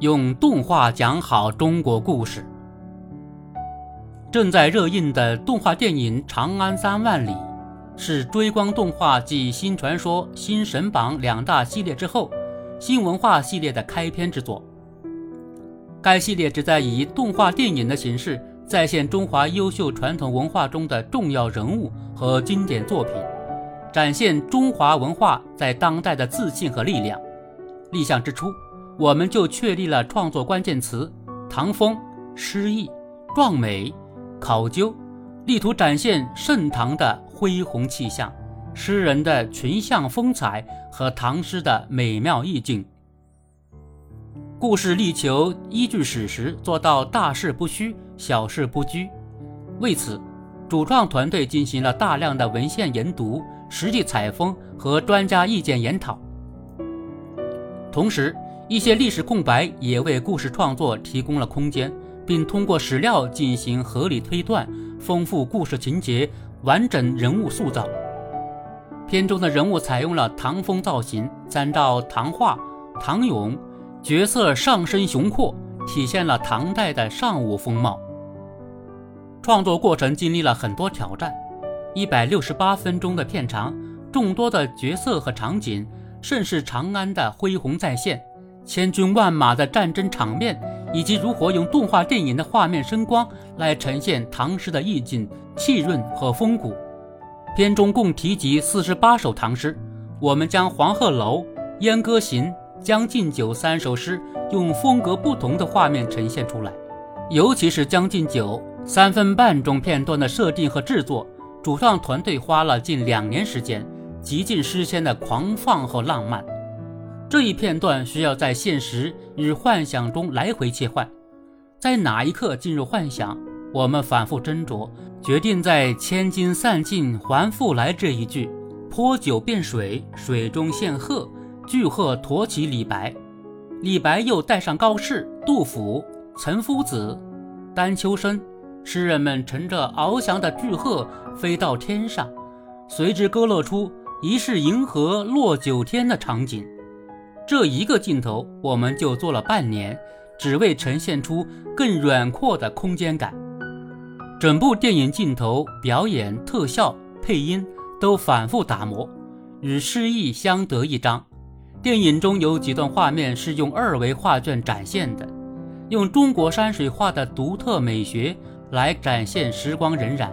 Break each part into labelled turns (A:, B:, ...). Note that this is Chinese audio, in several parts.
A: 用动画讲好中国故事。正在热映的动画电影《长安三万里》，是追光动画继《新传说》《新神榜》两大系列之后，新文化系列的开篇之作。该系列旨在以动画电影的形式，再现中华优秀传统文化中的重要人物和经典作品，展现中华文化在当代的自信和力量。立项之初。我们就确立了创作关键词：唐风、诗意、壮美、考究，力图展现盛唐的恢宏气象、诗人的群像风采和唐诗的美妙意境。故事力求依据史实，做到大事不虚，小事不拘。为此，主创团队进行了大量的文献研读、实地采风和专家意见研讨，同时。一些历史空白也为故事创作提供了空间，并通过史料进行合理推断，丰富故事情节，完整人物塑造。片中的人物采用了唐风造型，参照唐画、唐俑，角色上身雄阔，体现了唐代的尚武风貌。创作过程经历了很多挑战，一百六十八分钟的片长，众多的角色和场景，甚是长安的恢宏再现。千军万马的战争场面，以及如何用动画电影的画面声光来呈现唐诗的意境、气韵和风骨。片中共提及四十八首唐诗，我们将《黄鹤楼》《燕歌行》《将进酒》三首诗用风格不同的画面呈现出来。尤其是《将进酒》三分半钟片段的设定和制作，主创团队花了近两年时间，极尽诗仙的狂放和浪漫。这一片段需要在现实与幻想中来回切换，在哪一刻进入幻想，我们反复斟酌，决定在“千金散尽还复来”这一句，泼酒变水，水中现鹤，巨鹤驮起李白。李白又带上高适、杜甫、岑夫子、丹丘生，诗人们乘着翱翔的巨鹤飞到天上，随之勾勒出疑是银河落九天的场景。这一个镜头，我们就做了半年，只为呈现出更远阔的空间感。整部电影镜头、表演、特效、配音都反复打磨，与诗意相得益彰。电影中有几段画面是用二维画卷展现的，用中国山水画的独特美学来展现时光荏苒。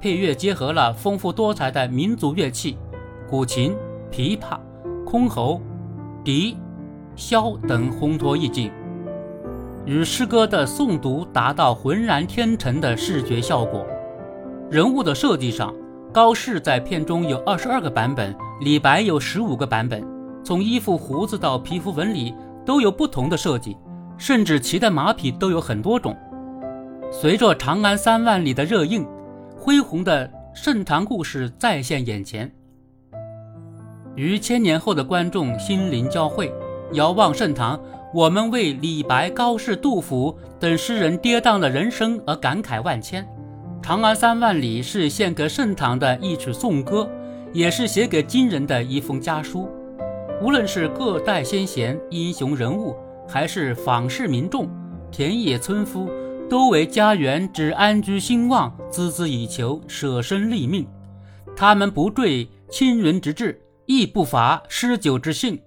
A: 配乐结合了丰富多彩的民族乐器，古琴、琵琶、箜篌。笛、箫等烘托意境，与诗歌的诵读达到浑然天成的视觉效果。人物的设计上，高适在片中有二十二个版本，李白有十五个版本。从衣服、胡子到皮肤纹理都有不同的设计，甚至骑的马匹都有很多种。随着《长安三万里》的热映，恢宏的盛唐故事再现眼前。于千年后的观众心灵交汇，遥望盛唐，我们为李白、高适、杜甫等诗人跌宕的人生而感慨万千。《长安三万里》是献给盛唐的一曲颂歌，也是写给今人的一封家书。无论是各代先贤、英雄人物，还是访士民众、田野村夫，都为家园之安居兴旺孜孜以求，舍身立命。他们不坠青云之志。亦不乏诗酒之兴，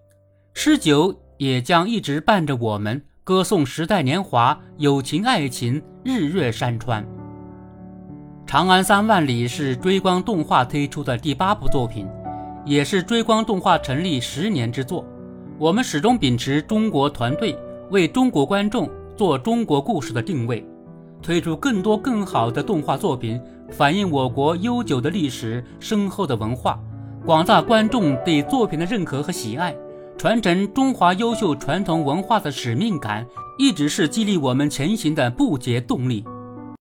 A: 诗酒也将一直伴着我们，歌颂时代年华、友情、爱情、日月山川。《长安三万里》是追光动画推出的第八部作品，也是追光动画成立十年之作。我们始终秉持中国团队为中国观众做中国故事的定位，推出更多更好的动画作品，反映我国悠久的历史、深厚的文化。广大观众对作品的认可和喜爱，传承中华优秀传统文化的使命感，一直是激励我们前行的不竭动力。